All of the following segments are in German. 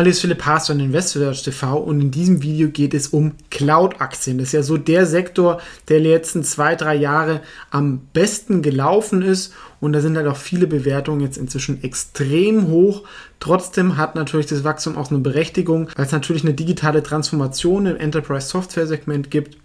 Hallo, hier ist Philipp Haas von InvestorSearch TV und in diesem Video geht es um Cloud-Aktien. Das ist ja so der Sektor, der letzten zwei, drei Jahre am besten gelaufen ist und da sind halt auch viele Bewertungen jetzt inzwischen extrem hoch. Trotzdem hat natürlich das Wachstum auch eine Berechtigung, weil es natürlich eine digitale Transformation im Enterprise-Software-Segment gibt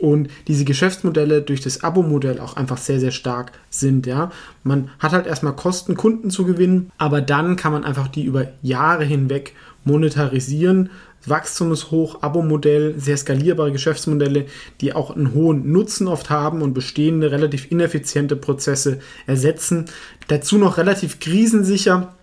und diese Geschäftsmodelle durch das Abo-Modell auch einfach sehr, sehr stark sind. Ja? Man hat halt erstmal Kosten, Kunden zu gewinnen, aber dann kann man einfach die über Jahre hinweg monetarisieren. Wachstum ist hoch, Abo-Modell, sehr skalierbare Geschäftsmodelle, die auch einen hohen Nutzen oft haben und bestehende, relativ ineffiziente Prozesse ersetzen. Dazu noch relativ krisensicher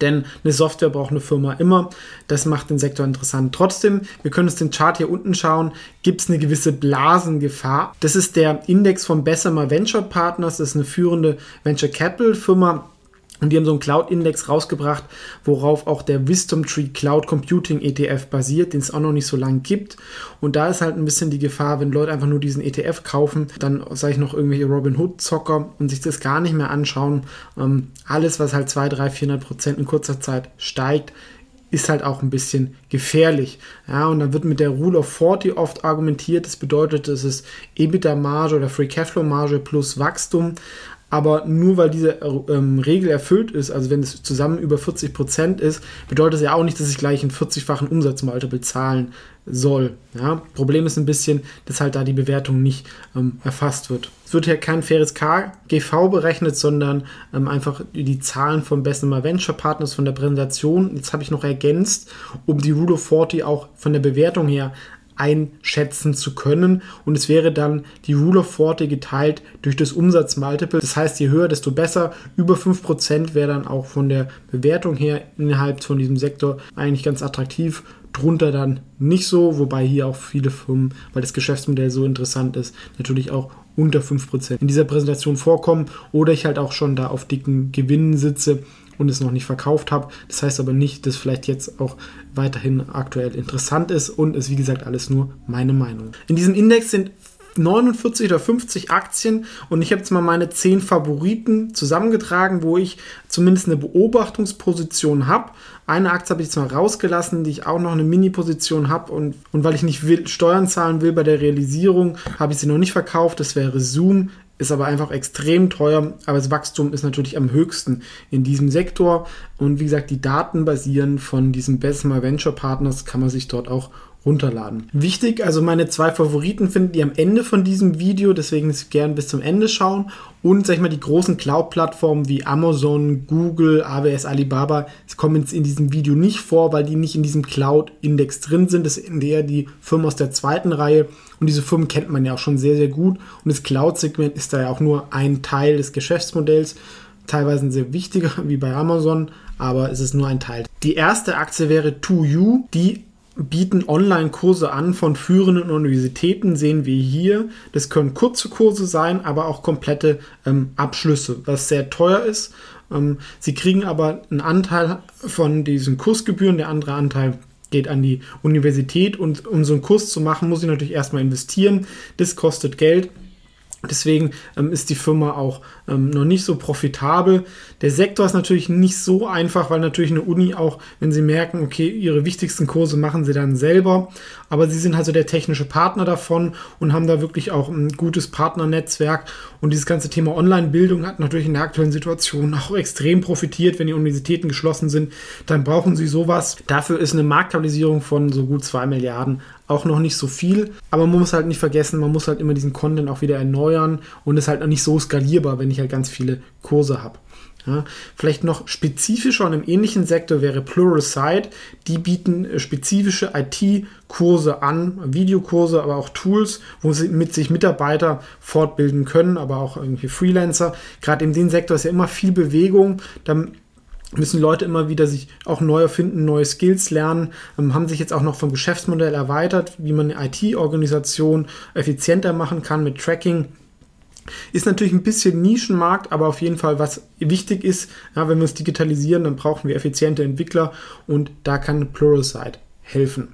denn eine Software braucht eine Firma immer. Das macht den Sektor interessant. Trotzdem, wir können uns den Chart hier unten schauen, gibt es eine gewisse Blasengefahr. Das ist der Index von Bessemer Venture Partners. Das ist eine führende Venture Capital Firma und die haben so einen Cloud-Index rausgebracht, worauf auch der Wisdom Tree Cloud Computing ETF basiert, den es auch noch nicht so lange gibt. Und da ist halt ein bisschen die Gefahr, wenn Leute einfach nur diesen ETF kaufen, dann sage ich noch irgendwelche Robin Hood-Zocker und sich das gar nicht mehr anschauen. Ähm, alles, was halt 2, 3, 400 Prozent in kurzer Zeit steigt, ist halt auch ein bisschen gefährlich. Ja, und dann wird mit der Rule of 40 oft argumentiert. Das bedeutet, es ist EBITDA-Marge oder Free Cashflow-Marge plus Wachstum. Aber nur weil diese ähm, Regel erfüllt ist, also wenn es zusammen über 40 Prozent ist, bedeutet es ja auch nicht, dass ich gleich einen 40-fachen Umsatzmultiple zahlen soll. Ja? Problem ist ein bisschen, dass halt da die Bewertung nicht ähm, erfasst wird. Es wird hier kein faires KGV berechnet, sondern ähm, einfach die Zahlen von Bessemer Venture Partners von der Präsentation. Jetzt habe ich noch ergänzt, um die Rule of 40 auch von der Bewertung her einschätzen zu können. Und es wäre dann die Rule of 40 geteilt durch das Umsatzmultiple. Das heißt, je höher, desto besser. Über 5% wäre dann auch von der Bewertung her innerhalb von diesem Sektor eigentlich ganz attraktiv. Drunter dann nicht so, wobei hier auch viele Firmen, weil das Geschäftsmodell so interessant ist, natürlich auch unter 5% in dieser Präsentation vorkommen oder ich halt auch schon da auf dicken Gewinnen sitze und es noch nicht verkauft habe. Das heißt aber nicht, dass vielleicht jetzt auch weiterhin aktuell interessant ist und ist wie gesagt alles nur meine Meinung. In diesem Index sind 49 oder 50 Aktien und ich habe jetzt mal meine 10 Favoriten zusammengetragen, wo ich zumindest eine Beobachtungsposition habe. Eine Aktie habe ich mal rausgelassen, die ich auch noch eine Mini-Position habe und, und weil ich nicht will, Steuern zahlen will bei der Realisierung, habe ich sie noch nicht verkauft. Das wäre Zoom ist aber einfach extrem teuer, aber das Wachstum ist natürlich am höchsten in diesem Sektor. Und wie gesagt, die Daten basieren von diesem Bessemer Venture Partners, kann man sich dort auch runterladen. Wichtig, also meine zwei Favoriten findet ihr am Ende von diesem Video, deswegen gern bis zum Ende schauen. Und sag ich mal, die großen Cloud-Plattformen wie Amazon, Google, AWS, Alibaba, das kommen jetzt in diesem Video nicht vor, weil die nicht in diesem Cloud-Index drin sind. Das sind eher die Firmen aus der zweiten Reihe. Und diese Firmen kennt man ja auch schon sehr, sehr gut. Und das Cloud-Segment ist da ja auch nur ein Teil des Geschäftsmodells. Teilweise ein sehr wichtiger, wie bei Amazon, aber es ist nur ein Teil. Die erste Aktie wäre 2U, die bieten Online-Kurse an von führenden Universitäten, sehen wir hier. Das können kurze Kurse sein, aber auch komplette ähm, Abschlüsse, was sehr teuer ist. Ähm, sie kriegen aber einen Anteil von diesen Kursgebühren, der andere Anteil geht an die Universität und um so einen Kurs zu machen, muss ich natürlich erstmal investieren. Das kostet Geld. Deswegen ähm, ist die Firma auch ähm, noch nicht so profitabel. Der Sektor ist natürlich nicht so einfach, weil natürlich eine Uni auch, wenn sie merken, okay, ihre wichtigsten Kurse machen sie dann selber, aber sie sind also der technische Partner davon und haben da wirklich auch ein gutes Partnernetzwerk. Und dieses ganze Thema Online-Bildung hat natürlich in der aktuellen Situation auch extrem profitiert, wenn die Universitäten geschlossen sind. Dann brauchen sie sowas. Dafür ist eine Marktkapitalisierung von so gut 2 Milliarden auch noch nicht so viel. Aber man muss halt nicht vergessen, man muss halt immer diesen Content auch wieder erneuern und ist halt noch nicht so skalierbar, wenn ich halt ganz viele Kurse habe. Ja, vielleicht noch spezifischer und im ähnlichen Sektor wäre Pluralsight. Die bieten äh, spezifische IT-Kurse an, Videokurse, aber auch Tools, wo sie mit sich Mitarbeiter fortbilden können, aber auch irgendwie Freelancer. Gerade in dem Sektor ist ja immer viel Bewegung. Dann müssen Leute immer wieder sich auch neu erfinden, neue Skills lernen, ähm, haben sich jetzt auch noch vom Geschäftsmodell erweitert, wie man eine IT-Organisation effizienter machen kann mit Tracking. Ist natürlich ein bisschen Nischenmarkt, aber auf jeden Fall, was wichtig ist, ja, wenn wir uns digitalisieren, dann brauchen wir effiziente Entwickler und da kann Pluralsight helfen.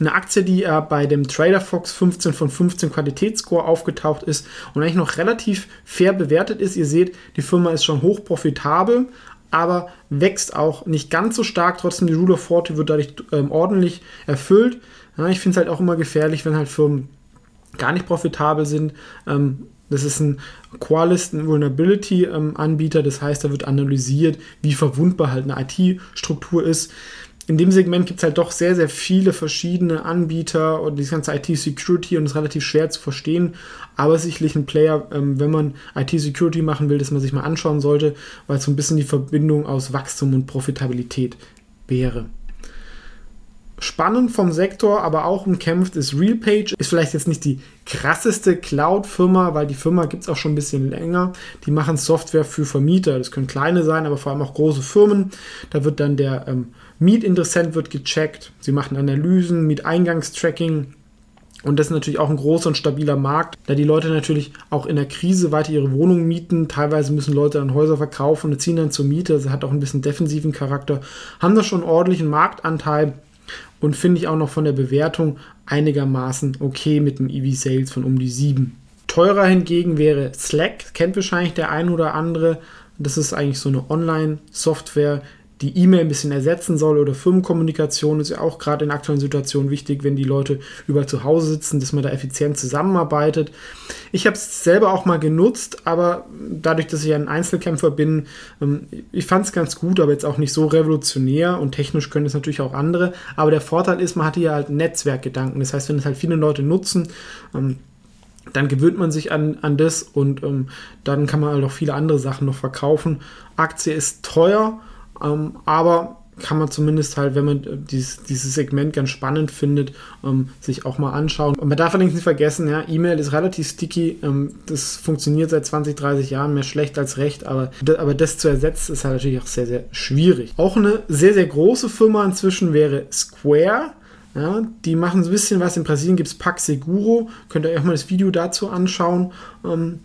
Eine Aktie, die äh, bei dem Trader Fox 15 von 15 Qualitätsscore aufgetaucht ist und eigentlich noch relativ fair bewertet ist. Ihr seht, die Firma ist schon hoch profitabel, aber wächst auch nicht ganz so stark. Trotzdem, die Rule of 40 wird dadurch ähm, ordentlich erfüllt. Ja, ich finde es halt auch immer gefährlich, wenn halt Firmen gar nicht profitabel sind. Ähm, das ist ein Qualist, ein Vulnerability-Anbieter. Ähm, das heißt, da wird analysiert, wie verwundbar halt eine IT-Struktur ist in dem Segment gibt es halt doch sehr, sehr viele verschiedene Anbieter und die ganze IT-Security und ist relativ schwer zu verstehen. Aber sicherlich ein Player, ähm, wenn man IT-Security machen will, dass man sich mal anschauen sollte, weil es so ein bisschen die Verbindung aus Wachstum und Profitabilität wäre. Spannend vom Sektor, aber auch umkämpft ist RealPage. Ist vielleicht jetzt nicht die krasseste Cloud-Firma, weil die Firma gibt es auch schon ein bisschen länger. Die machen Software für Vermieter. Das können kleine sein, aber vor allem auch große Firmen. Da wird dann der ähm, Mietinteressent wird gecheckt. Sie machen Analysen, Mieteingangstracking. Und das ist natürlich auch ein großer und stabiler Markt, da die Leute natürlich auch in der Krise weiter ihre Wohnungen mieten. Teilweise müssen Leute dann Häuser verkaufen und ziehen dann zur Miete. Das hat auch ein bisschen defensiven Charakter. Haben da schon einen ordentlichen Marktanteil und finde ich auch noch von der Bewertung einigermaßen okay mit dem EV-Sales von um die 7. Teurer hingegen wäre Slack, kennt wahrscheinlich der ein oder andere. Das ist eigentlich so eine Online-Software, die E-Mail ein bisschen ersetzen soll oder Firmenkommunikation ist ja auch gerade in aktuellen Situationen wichtig, wenn die Leute überall zu Hause sitzen, dass man da effizient zusammenarbeitet. Ich habe es selber auch mal genutzt, aber dadurch, dass ich ein Einzelkämpfer bin, ähm, ich fand es ganz gut, aber jetzt auch nicht so revolutionär und technisch können es natürlich auch andere. Aber der Vorteil ist, man hat hier halt Netzwerkgedanken. Das heißt, wenn es halt viele Leute nutzen, ähm, dann gewöhnt man sich an, an das und ähm, dann kann man halt auch viele andere Sachen noch verkaufen. Aktie ist teuer, ähm, aber kann man zumindest halt, wenn man äh, dieses, dieses Segment ganz spannend findet, ähm, sich auch mal anschauen. Und man darf allerdings nicht vergessen, ja, E-Mail ist relativ sticky. Ähm, das funktioniert seit 20, 30 Jahren mehr schlecht als recht, aber, aber das zu ersetzen ist halt natürlich auch sehr, sehr schwierig. Auch eine sehr, sehr große Firma inzwischen wäre Square. Ja, die machen so ein bisschen was. In Brasilien gibt es Pax Seguro. Könnt ihr euch mal das Video dazu anschauen. Ähm,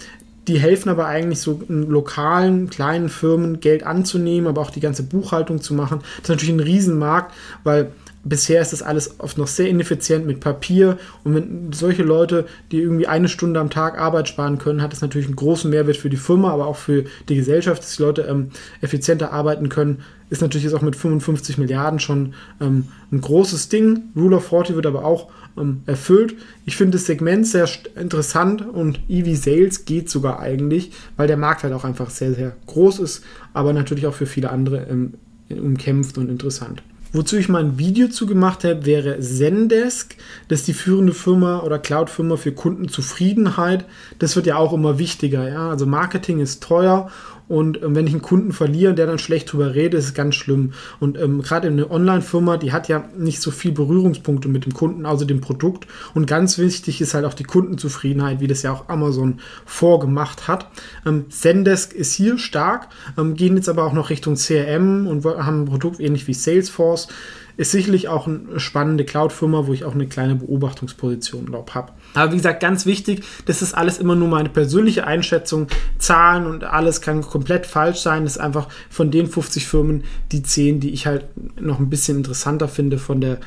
die helfen aber eigentlich so lokalen, kleinen Firmen Geld anzunehmen, aber auch die ganze Buchhaltung zu machen. Das ist natürlich ein Riesenmarkt, weil bisher ist das alles oft noch sehr ineffizient mit Papier. Und wenn solche Leute, die irgendwie eine Stunde am Tag Arbeit sparen können, hat das natürlich einen großen Mehrwert für die Firma, aber auch für die Gesellschaft, dass die Leute ähm, effizienter arbeiten können. Ist natürlich jetzt auch mit 55 Milliarden schon ähm, ein großes Ding. Rule of 40 wird aber auch ähm, erfüllt. Ich finde das Segment sehr interessant und EV Sales geht sogar eigentlich, weil der Markt halt auch einfach sehr, sehr groß ist, aber natürlich auch für viele andere ähm, umkämpft und interessant. Wozu ich mal ein Video zu gemacht habe, wäre Zendesk. Das ist die führende Firma oder Cloud-Firma für Kundenzufriedenheit. Das wird ja auch immer wichtiger. Ja? Also Marketing ist teuer und ähm, wenn ich einen Kunden verliere, der dann schlecht drüber redet, ist es ganz schlimm. Und ähm, gerade eine Online-Firma, die hat ja nicht so viel Berührungspunkte mit dem Kunden, außer dem Produkt. Und ganz wichtig ist halt auch die Kundenzufriedenheit, wie das ja auch Amazon vorgemacht hat. Ähm, Zendesk ist hier stark, ähm, gehen jetzt aber auch noch Richtung CRM und haben ein Produkt ähnlich wie Salesforce. Ist sicherlich auch eine spannende Cloud-Firma, wo ich auch eine kleine Beobachtungsposition, glaube habe. Aber wie gesagt, ganz wichtig, das ist alles immer nur meine persönliche Einschätzung. Zahlen und alles kann komplett falsch sein. Das ist einfach von den 50 Firmen die 10, die ich halt noch ein bisschen interessanter finde von der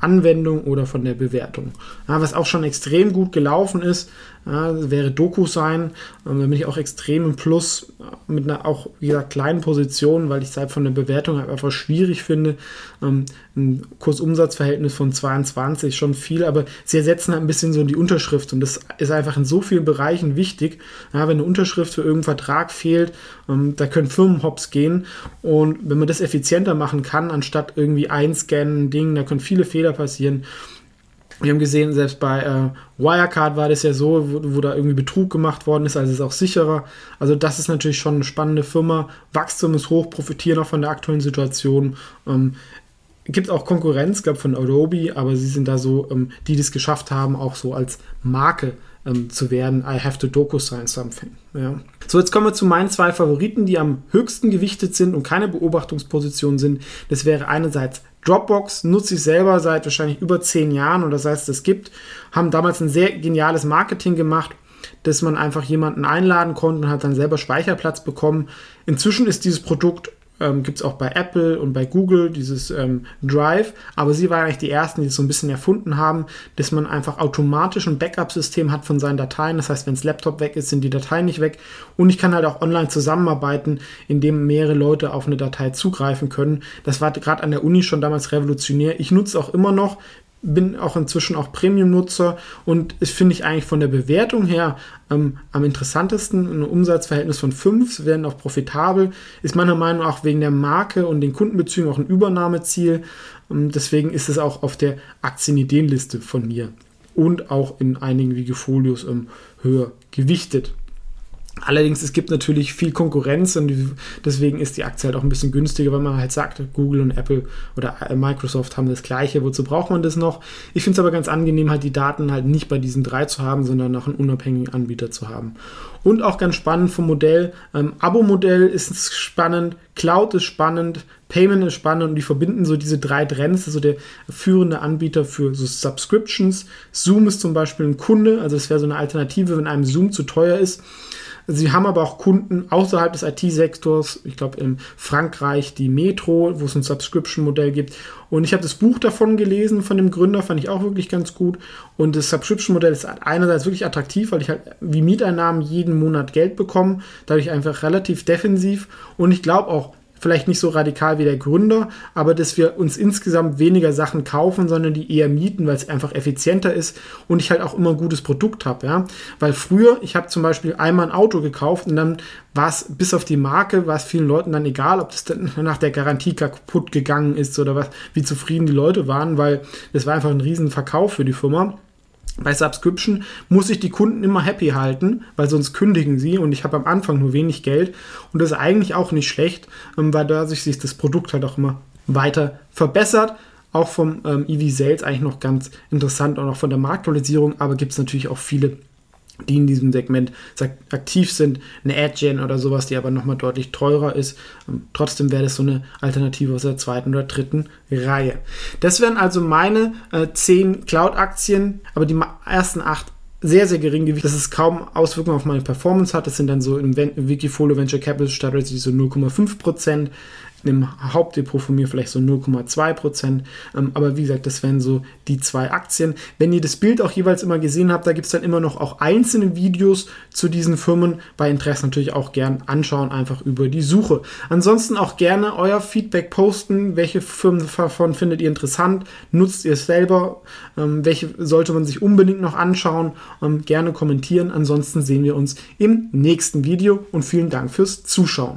Anwendung oder von der Bewertung. Ja, was auch schon extrem gut gelaufen ist, ja, wäre Doku sein. Ähm, da bin ich auch extrem im Plus äh, mit einer auch wieder kleinen Position, weil ich es halt von der Bewertung halt einfach schwierig finde. Ähm, ein Kursumsatzverhältnis von 22 schon viel, aber sie ersetzen halt ein bisschen so die Unterschrift und das ist einfach in so vielen Bereichen wichtig. Ja, wenn eine Unterschrift für irgendeinen Vertrag fehlt, ähm, da können Firmen hops gehen und wenn man das effizienter machen kann, anstatt irgendwie einscannen, Ding, da können viele Fehler passieren. Wir haben gesehen, selbst bei äh, Wirecard war das ja so, wo, wo, da irgendwie Betrug gemacht worden ist, also ist auch sicherer. Also das ist natürlich schon eine spannende Firma. Wachstum ist hoch, profitieren auch von der aktuellen Situation. Ähm, gibt auch Konkurrenz, glaube von Adobe, aber sie sind da so, ähm, die das geschafft haben, auch so als Marke ähm, zu werden. I have to DocuSign something. Ja. So, jetzt kommen wir zu meinen zwei Favoriten, die am höchsten gewichtet sind und keine Beobachtungsposition sind. Das wäre einerseits Dropbox, nutze ich selber seit wahrscheinlich über zehn Jahren oder das heißt, es gibt, haben damals ein sehr geniales Marketing gemacht dass man einfach jemanden einladen konnte und hat dann selber Speicherplatz bekommen. Inzwischen ist dieses Produkt ähm, gibt es auch bei Apple und bei Google dieses ähm, Drive, aber sie waren eigentlich die ersten, die es so ein bisschen erfunden haben, dass man einfach automatisch ein Backup-System hat von seinen Dateien. Das heißt, wenn das Laptop weg ist, sind die Dateien nicht weg. Und ich kann halt auch online zusammenarbeiten, indem mehrere Leute auf eine Datei zugreifen können. Das war gerade an der Uni schon damals revolutionär. Ich nutze auch immer noch, bin auch inzwischen auch Premium-Nutzer und ist, finde ich eigentlich von der Bewertung her ähm, am interessantesten. Ein Umsatzverhältnis von 5, werden auch profitabel, ist meiner Meinung nach auch wegen der Marke und den Kundenbezügen auch ein Übernahmeziel. Ähm, deswegen ist es auch auf der Aktienideenliste von mir und auch in einigen Wikifolios ähm, höher gewichtet. Allerdings, es gibt natürlich viel Konkurrenz und deswegen ist die Aktie halt auch ein bisschen günstiger, weil man halt sagt, Google und Apple oder Microsoft haben das gleiche, wozu braucht man das noch? Ich finde es aber ganz angenehm, halt die Daten halt nicht bei diesen drei zu haben, sondern noch einen unabhängigen Anbieter zu haben. Und auch ganz spannend vom Modell, ähm, Abo-Modell ist spannend, Cloud ist spannend, Payment ist spannend und die verbinden so diese drei Trends, also der führende Anbieter für so Subscriptions. Zoom ist zum Beispiel ein Kunde, also es wäre so eine Alternative, wenn einem Zoom zu teuer ist Sie haben aber auch Kunden außerhalb des IT-Sektors, ich glaube in Frankreich die Metro, wo es ein Subscription-Modell gibt. Und ich habe das Buch davon gelesen, von dem Gründer, fand ich auch wirklich ganz gut. Und das Subscription-Modell ist einerseits wirklich attraktiv, weil ich halt wie Mieteinnahmen jeden Monat Geld bekomme, dadurch einfach relativ defensiv. Und ich glaube auch, vielleicht nicht so radikal wie der Gründer, aber dass wir uns insgesamt weniger Sachen kaufen, sondern die eher mieten, weil es einfach effizienter ist und ich halt auch immer ein gutes Produkt habe, ja. Weil früher, ich habe zum Beispiel einmal ein Auto gekauft und dann war es bis auf die Marke, war es vielen Leuten dann egal, ob das dann nach der Garantie kaputt gegangen ist oder was, wie zufrieden die Leute waren, weil das war einfach ein riesen Verkauf für die Firma. Bei Subscription muss ich die Kunden immer happy halten, weil sonst kündigen sie und ich habe am Anfang nur wenig Geld und das ist eigentlich auch nicht schlecht, ähm, weil dadurch sich das Produkt halt auch immer weiter verbessert. Auch vom ähm, EV Sales eigentlich noch ganz interessant und auch von der Marktualisierung, aber gibt es natürlich auch viele die in diesem Segment aktiv sind, eine AdGen oder sowas, die aber nochmal deutlich teurer ist. Ähm, trotzdem wäre das so eine Alternative aus der zweiten oder dritten Reihe. Das wären also meine äh, zehn Cloud-Aktien, aber die ersten acht sehr, sehr gering gewichtet, dass es kaum Auswirkungen auf meine Performance hat. Das sind dann so im Wikifolio Venture Capital Strategy so 0,5% im Hauptdepot von mir vielleicht so 0,2 Prozent. Ähm, aber wie gesagt, das wären so die zwei Aktien. Wenn ihr das Bild auch jeweils immer gesehen habt, da gibt es dann immer noch auch einzelne Videos zu diesen Firmen. Bei Interesse natürlich auch gern anschauen, einfach über die Suche. Ansonsten auch gerne euer Feedback posten. Welche Firmen davon findet ihr interessant? Nutzt ihr es selber? Ähm, welche sollte man sich unbedingt noch anschauen? Ähm, gerne kommentieren. Ansonsten sehen wir uns im nächsten Video und vielen Dank fürs Zuschauen.